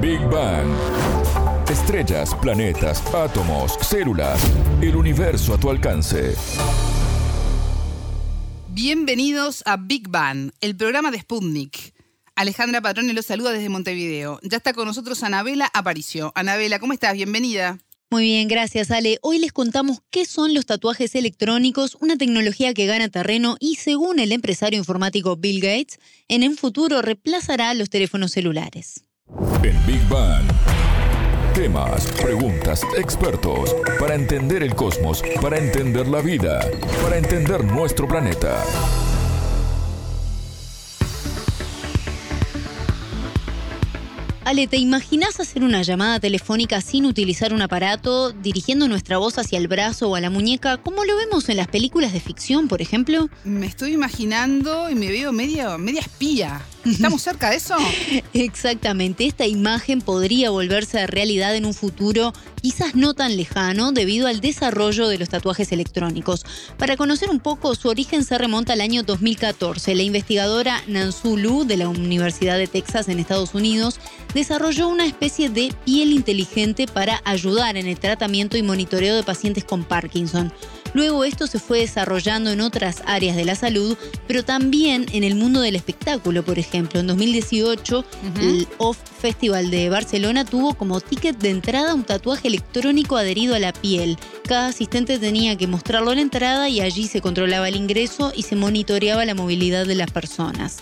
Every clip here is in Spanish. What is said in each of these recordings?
Big Bang. Estrellas, planetas, átomos, células, el universo a tu alcance. Bienvenidos a Big Bang, el programa de Sputnik. Alejandra Patrone los saluda desde Montevideo. Ya está con nosotros Anabela Aparicio. Anabela, ¿cómo estás? Bienvenida. Muy bien, gracias Ale. Hoy les contamos qué son los tatuajes electrónicos, una tecnología que gana terreno y según el empresario informático Bill Gates, en un futuro reemplazará los teléfonos celulares. En Big Bang. Temas, preguntas, expertos, para entender el cosmos, para entender la vida, para entender nuestro planeta. Ale, ¿te imaginas hacer una llamada telefónica sin utilizar un aparato, dirigiendo nuestra voz hacia el brazo o a la muñeca, como lo vemos en las películas de ficción, por ejemplo? Me estoy imaginando y me veo media, media espía. ¿Estamos cerca de eso? Exactamente, esta imagen podría volverse realidad en un futuro quizás no tan lejano debido al desarrollo de los tatuajes electrónicos. Para conocer un poco, su origen se remonta al año 2014. La investigadora Nansu Lu de la Universidad de Texas en Estados Unidos desarrolló una especie de piel inteligente para ayudar en el tratamiento y monitoreo de pacientes con Parkinson. Luego esto se fue desarrollando en otras áreas de la salud, pero también en el mundo del espectáculo, por ejemplo. En 2018, el Off Festival de Barcelona tuvo como ticket de entrada un tatuaje electrónico adherido a la piel. Cada asistente tenía que mostrarlo en la entrada y allí se controlaba el ingreso y se monitoreaba la movilidad de las personas.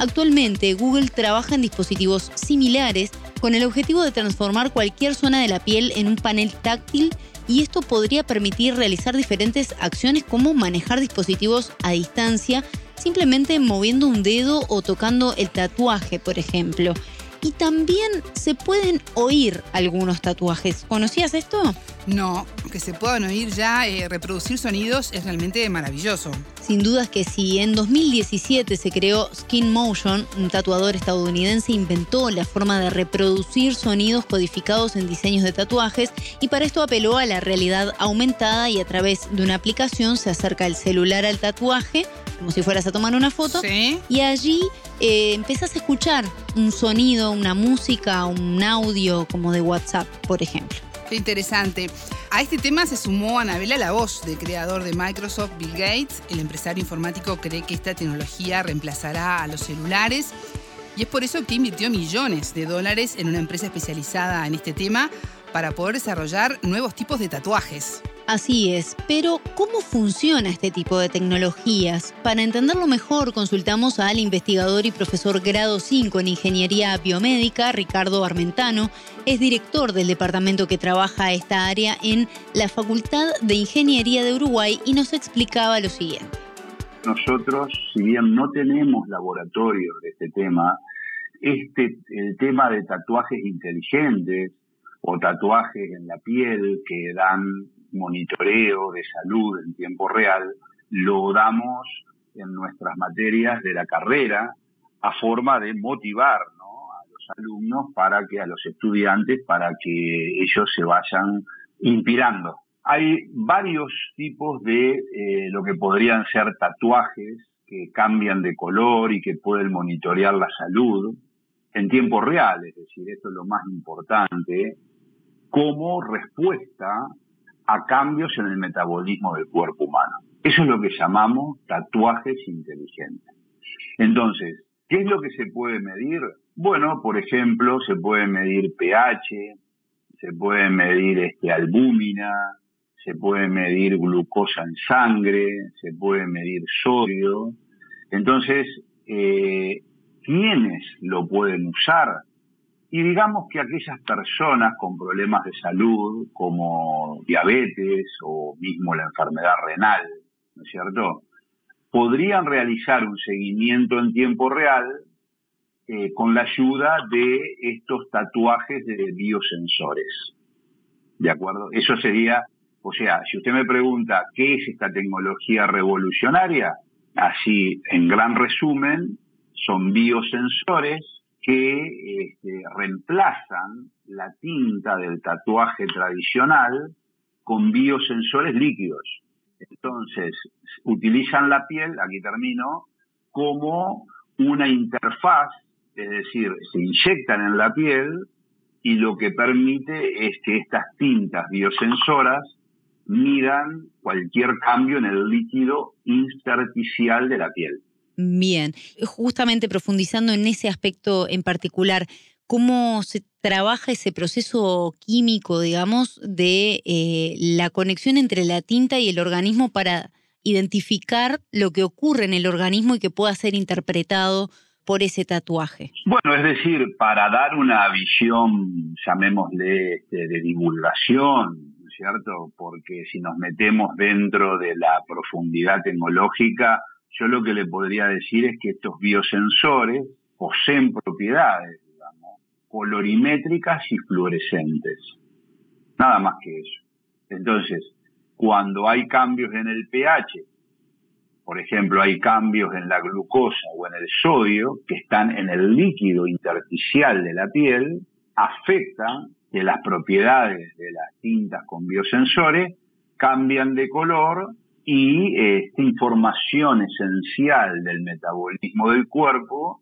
Actualmente, Google trabaja en dispositivos similares con el objetivo de transformar cualquier zona de la piel en un panel táctil y esto podría permitir realizar diferentes acciones como manejar dispositivos a distancia simplemente moviendo un dedo o tocando el tatuaje, por ejemplo. Y también se pueden oír algunos tatuajes. ¿Conocías esto? No, que se puedan oír ya, eh, reproducir sonidos es realmente maravilloso. Sin dudas que sí. En 2017 se creó Skin Motion, un tatuador estadounidense inventó la forma de reproducir sonidos codificados en diseños de tatuajes y para esto apeló a la realidad aumentada y a través de una aplicación se acerca el celular al tatuaje, como si fueras a tomar una foto, y allí eh, empezás a escuchar un sonido, una música, un audio como de WhatsApp, por ejemplo. Qué interesante. A este tema se sumó Anabela La Voz, del creador de Microsoft, Bill Gates. El empresario informático cree que esta tecnología reemplazará a los celulares y es por eso que invirtió millones de dólares en una empresa especializada en este tema para poder desarrollar nuevos tipos de tatuajes. Así es, pero ¿cómo funciona este tipo de tecnologías? Para entenderlo mejor, consultamos al investigador y profesor grado 5 en Ingeniería Biomédica, Ricardo Armentano. Es director del departamento que trabaja esta área en la Facultad de Ingeniería de Uruguay y nos explicaba lo siguiente. Nosotros, si bien no tenemos laboratorios de este tema, este, el tema de tatuajes inteligentes o tatuajes en la piel que dan monitoreo de salud en tiempo real lo damos en nuestras materias de la carrera a forma de motivar a los alumnos para que a los estudiantes para que ellos se vayan inspirando. Hay varios tipos de eh, lo que podrían ser tatuajes que cambian de color y que pueden monitorear la salud en tiempo real, es decir, esto es lo más importante, como respuesta a cambios en el metabolismo del cuerpo humano. Eso es lo que llamamos tatuajes inteligentes. Entonces, ¿qué es lo que se puede medir? Bueno, por ejemplo, se puede medir pH, se puede medir este, albúmina, se puede medir glucosa en sangre, se puede medir sodio. Entonces, eh, ¿quiénes lo pueden usar? Y digamos que aquellas personas con problemas de salud, como diabetes o mismo la enfermedad renal, ¿no es cierto? Podrían realizar un seguimiento en tiempo real eh, con la ayuda de estos tatuajes de biosensores. ¿De acuerdo? Eso sería, o sea, si usted me pregunta qué es esta tecnología revolucionaria, así en gran resumen, son biosensores que este, reemplazan la tinta del tatuaje tradicional con biosensores líquidos. Entonces, utilizan la piel, aquí termino, como una interfaz, es decir, se inyectan en la piel y lo que permite es que estas tintas biosensoras midan cualquier cambio en el líquido intersticial de la piel. Bien, justamente profundizando en ese aspecto en particular, ¿cómo se trabaja ese proceso químico, digamos, de eh, la conexión entre la tinta y el organismo para identificar lo que ocurre en el organismo y que pueda ser interpretado por ese tatuaje? Bueno, es decir, para dar una visión, llamémosle, este, de divulgación, ¿no es cierto? Porque si nos metemos dentro de la profundidad tecnológica, yo lo que le podría decir es que estos biosensores poseen propiedades, colorimétricas y fluorescentes. Nada más que eso. Entonces, cuando hay cambios en el pH, por ejemplo, hay cambios en la glucosa o en el sodio que están en el líquido intersticial de la piel, afectan que las propiedades de las tintas con biosensores cambian de color y esta información esencial del metabolismo del cuerpo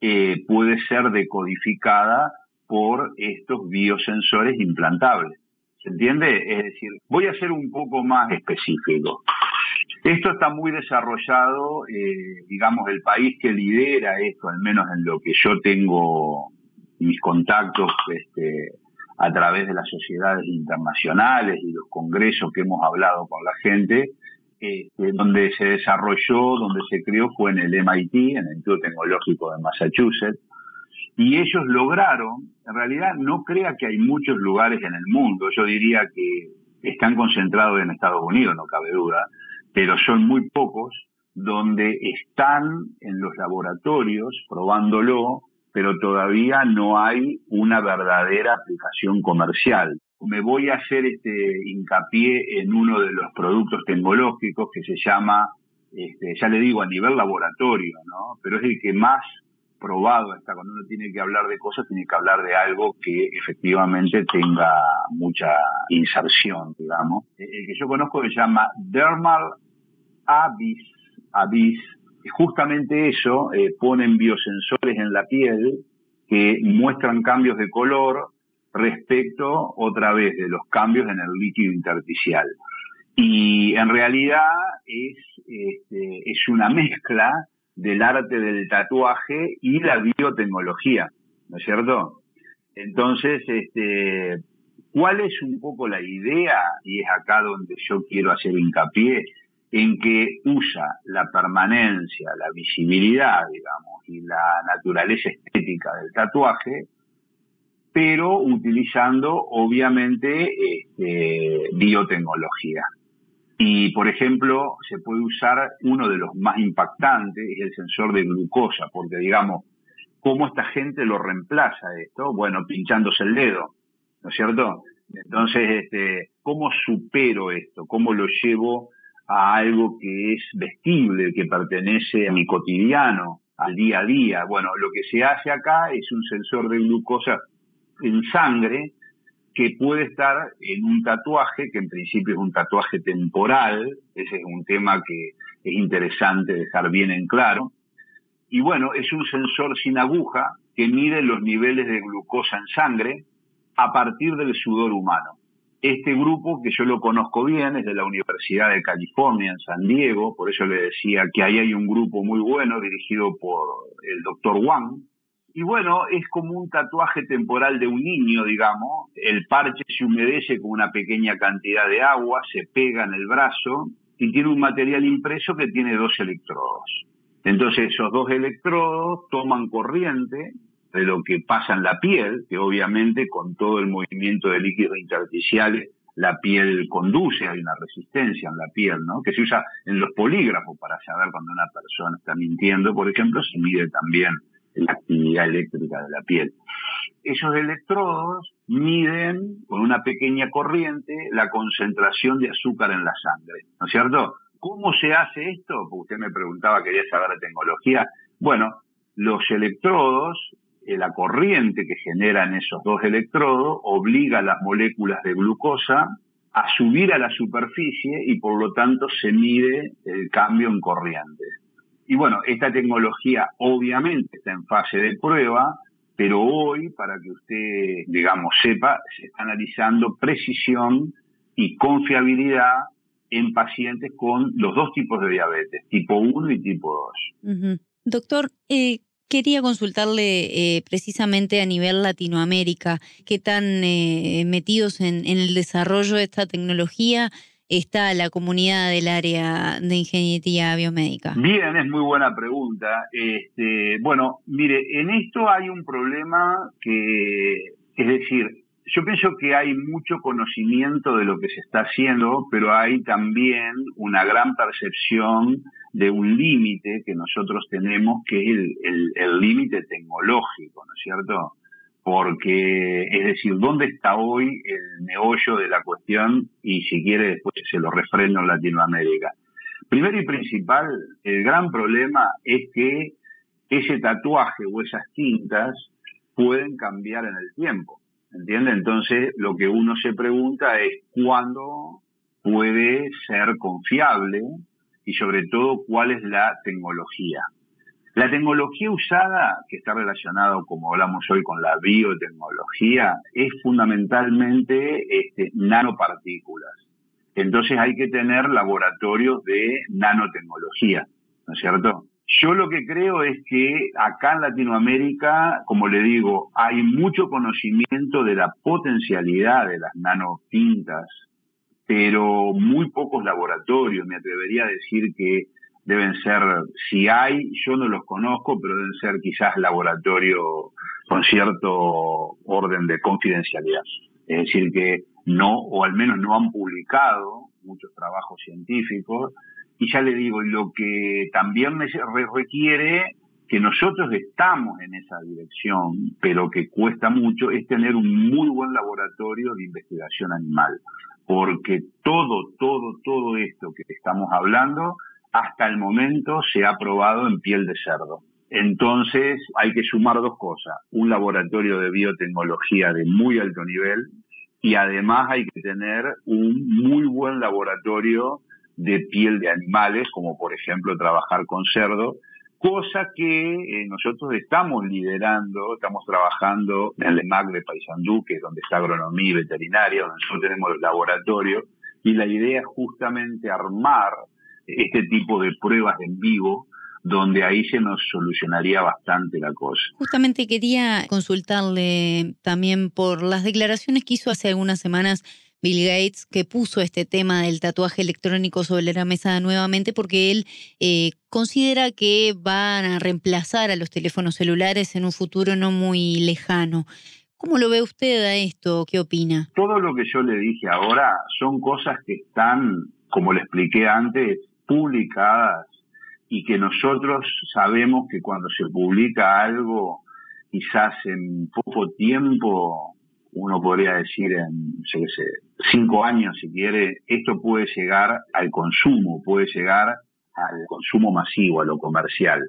eh, puede ser decodificada por estos biosensores implantables. ¿Se entiende? Es decir, voy a ser un poco más específico. Esto está muy desarrollado, eh, digamos, el país que lidera esto, al menos en lo que yo tengo mis contactos este, a través de las sociedades internacionales y los congresos que hemos hablado con la gente, donde se desarrolló, donde se creó fue en el MIT, en el Instituto Tecnológico de Massachusetts, y ellos lograron, en realidad no crea que hay muchos lugares en el mundo, yo diría que están concentrados en Estados Unidos, no cabe duda, pero son muy pocos donde están en los laboratorios probándolo, pero todavía no hay una verdadera aplicación comercial. Me voy a hacer este hincapié en uno de los productos tecnológicos que se llama, este, ya le digo, a nivel laboratorio, ¿no? Pero es el que más probado está. Cuando uno tiene que hablar de cosas, tiene que hablar de algo que efectivamente tenga mucha inserción, digamos. El que yo conozco se llama Dermal Abyss. Abyss. Justamente eso, eh, ponen biosensores en la piel que muestran cambios de color respecto otra vez de los cambios en el líquido intersticial. Y en realidad es, este, es una mezcla del arte del tatuaje y la biotecnología, ¿no es cierto? Entonces, este, ¿cuál es un poco la idea? Y es acá donde yo quiero hacer hincapié, en que usa la permanencia, la visibilidad, digamos, y la naturaleza estética del tatuaje, pero utilizando obviamente este, biotecnología. Y, por ejemplo, se puede usar uno de los más impactantes, es el sensor de glucosa, porque digamos, ¿cómo esta gente lo reemplaza esto? Bueno, pinchándose el dedo, ¿no es cierto? Entonces, este, ¿cómo supero esto? ¿Cómo lo llevo a algo que es vestible, que pertenece a mi cotidiano, al día a día? Bueno, lo que se hace acá es un sensor de glucosa en sangre que puede estar en un tatuaje, que en principio es un tatuaje temporal, ese es un tema que es interesante dejar bien en claro. Y bueno, es un sensor sin aguja que mide los niveles de glucosa en sangre a partir del sudor humano. Este grupo, que yo lo conozco bien, es de la Universidad de California en San Diego, por eso le decía que ahí hay un grupo muy bueno dirigido por el doctor Wang, y bueno, es como un tatuaje temporal de un niño, digamos. El parche se humedece con una pequeña cantidad de agua, se pega en el brazo y tiene un material impreso que tiene dos electrodos. Entonces esos dos electrodos toman corriente de lo que pasa en la piel, que obviamente con todo el movimiento de líquidos intersticiales la piel conduce, hay una resistencia en la piel, ¿no? Que se usa en los polígrafos para saber cuando una persona está mintiendo, por ejemplo, se mide también la actividad eléctrica de la piel. Esos electrodos miden con una pequeña corriente la concentración de azúcar en la sangre, ¿no es cierto? ¿Cómo se hace esto? Porque usted me preguntaba, quería saber de tecnología. Bueno, los electrodos, eh, la corriente que generan esos dos electrodos obliga a las moléculas de glucosa a subir a la superficie y por lo tanto se mide el cambio en corriente. Y bueno, esta tecnología obviamente está en fase de prueba, Pero hoy, para que usted, digamos, sepa, se está analizando precisión y confiabilidad en pacientes con los dos tipos de diabetes, tipo 1 y tipo 2. Doctor, eh, quería consultarle eh, precisamente a nivel Latinoamérica, qué tan eh, metidos en, el desarrollo de esta tecnología está la comunidad del área de ingeniería biomédica? Bien, es muy buena pregunta. Este, bueno, mire, en esto hay un problema que, es decir, yo pienso que hay mucho conocimiento de lo que se está haciendo, pero hay también una gran percepción de un límite que nosotros tenemos, que es el límite tecnológico, ¿no es cierto? Porque, es decir, ¿dónde está hoy el meollo de la cuestión? Y si quiere, después se lo refreno en Latinoamérica. Primero y principal, el gran problema es que ese tatuaje o esas tintas pueden cambiar en el tiempo. ¿Entiende? Entonces, lo que uno se pregunta es cuándo puede ser confiable y sobre todo cuál es la tecnología. La tecnología usada, que está relacionada, como hablamos hoy, con la biotecnología, es fundamentalmente este, nanopartículas. Entonces hay que tener laboratorios de nanotecnología, ¿no es cierto? Yo lo que creo es que acá en Latinoamérica, como le digo, hay mucho conocimiento de la potencialidad de las nanotintas, pero muy pocos laboratorios. Me atrevería a decir que deben ser, si hay, yo no los conozco, pero deben ser quizás laboratorios con cierto orden de confidencialidad. Es decir, que no, o al menos no han publicado muchos trabajos científicos, y ya le digo, lo que también requiere que nosotros estamos en esa dirección, pero que cuesta mucho, es tener un muy buen laboratorio de investigación animal. Porque todo, todo, todo esto que estamos hablando, hasta el momento se ha probado en piel de cerdo. Entonces hay que sumar dos cosas, un laboratorio de biotecnología de muy alto nivel y además hay que tener un muy buen laboratorio de piel de animales, como por ejemplo trabajar con cerdo, cosa que eh, nosotros estamos liderando, estamos trabajando en el EMAC de Paysandú, que es donde está agronomía y veterinaria, donde nosotros tenemos el laboratorio, y la idea es justamente armar este tipo de pruebas en vivo donde ahí se nos solucionaría bastante la cosa. Justamente quería consultarle también por las declaraciones que hizo hace algunas semanas Bill Gates, que puso este tema del tatuaje electrónico sobre la mesa nuevamente porque él eh, considera que van a reemplazar a los teléfonos celulares en un futuro no muy lejano. ¿Cómo lo ve usted a esto? ¿Qué opina? Todo lo que yo le dije ahora son cosas que están, como le expliqué antes, publicadas y que nosotros sabemos que cuando se publica algo, quizás en poco tiempo uno podría decir en, sé cinco años si quiere, esto puede llegar al consumo, puede llegar al consumo masivo, a lo comercial,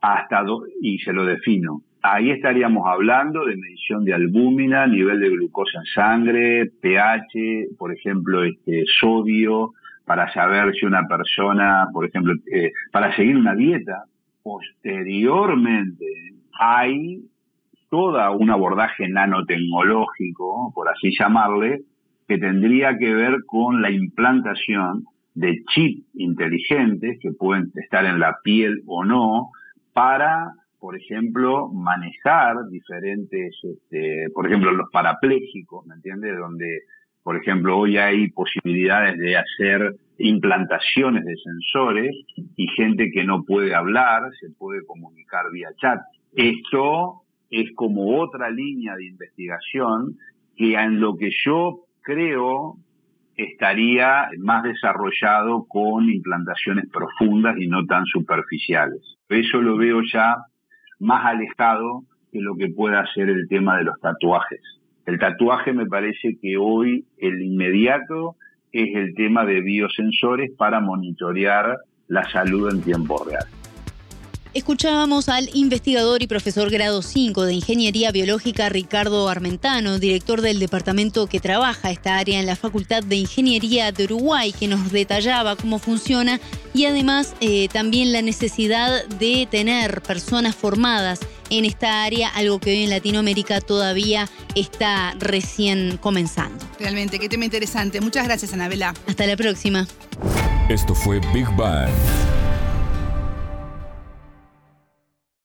hasta y se lo defino. Ahí estaríamos hablando de medición de albúmina, nivel de glucosa en sangre, pH, por ejemplo, este sodio, para saber si una persona, por ejemplo, eh, para seguir una dieta. Posteriormente hay toda un abordaje nanotecnológico, por así llamarle, que tendría que ver con la implantación de chips inteligentes que pueden estar en la piel o no para, por ejemplo, manejar diferentes, este, por ejemplo, los parapléjicos, ¿me entiendes? Donde, por ejemplo, hoy hay posibilidades de hacer implantaciones de sensores y gente que no puede hablar se puede comunicar vía chat. Esto es como otra línea de investigación que en lo que yo creo estaría más desarrollado con implantaciones profundas y no tan superficiales. Eso lo veo ya más alejado que lo que pueda ser el tema de los tatuajes. El tatuaje me parece que hoy el inmediato es el tema de biosensores para monitorear la salud en tiempo real. Escuchábamos al investigador y profesor grado 5 de Ingeniería Biológica Ricardo Armentano, director del departamento que trabaja esta área en la Facultad de Ingeniería de Uruguay, que nos detallaba cómo funciona y además eh, también la necesidad de tener personas formadas en esta área, algo que hoy en Latinoamérica todavía está recién comenzando. Realmente, qué tema interesante. Muchas gracias, Anabela. Hasta la próxima. Esto fue Big Bang